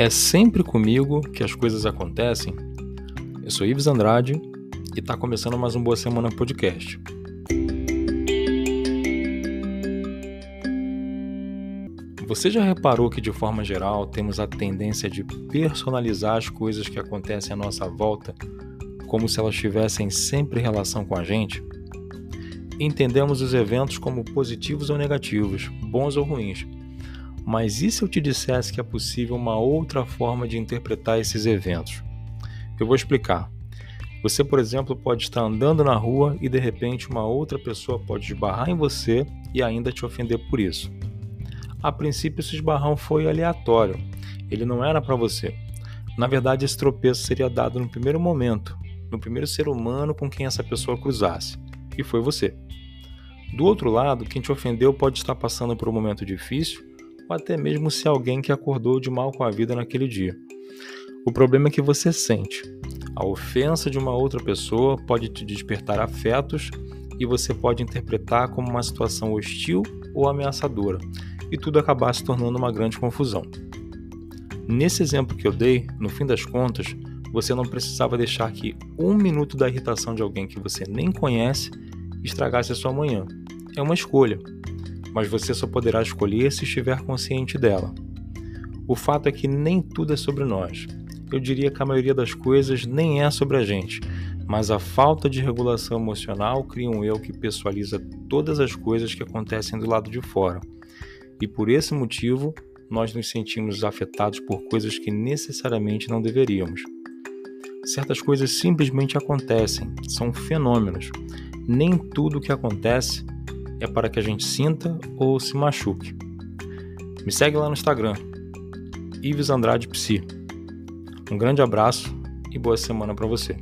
É sempre comigo que as coisas acontecem. Eu sou Ives Andrade e está começando mais um Boa Semana Podcast. Você já reparou que, de forma geral, temos a tendência de personalizar as coisas que acontecem à nossa volta como se elas tivessem sempre relação com a gente? Entendemos os eventos como positivos ou negativos, bons ou ruins mas e se eu te dissesse que é possível uma outra forma de interpretar esses eventos? Eu vou explicar. Você, por exemplo, pode estar andando na rua e de repente uma outra pessoa pode esbarrar em você e ainda te ofender por isso. A princípio, esse esbarrão foi aleatório, ele não era para você. Na verdade, esse tropeço seria dado no primeiro momento, no primeiro ser humano com quem essa pessoa cruzasse, e foi você. Do outro lado, quem te ofendeu pode estar passando por um momento difícil ou até mesmo se alguém que acordou de mal com a vida naquele dia. O problema é que você sente. A ofensa de uma outra pessoa pode te despertar afetos e você pode interpretar como uma situação hostil ou ameaçadora, e tudo acabar se tornando uma grande confusão. Nesse exemplo que eu dei, no fim das contas, você não precisava deixar que um minuto da irritação de alguém que você nem conhece estragasse a sua manhã. É uma escolha mas você só poderá escolher se estiver consciente dela. O fato é que nem tudo é sobre nós. Eu diria que a maioria das coisas nem é sobre a gente, mas a falta de regulação emocional cria um eu que pessoaliza todas as coisas que acontecem do lado de fora. E por esse motivo, nós nos sentimos afetados por coisas que necessariamente não deveríamos. Certas coisas simplesmente acontecem, são fenômenos. Nem tudo o que acontece é para que a gente sinta ou se machuque. Me segue lá no Instagram, Ives Andrade Psi. Um grande abraço e boa semana para você.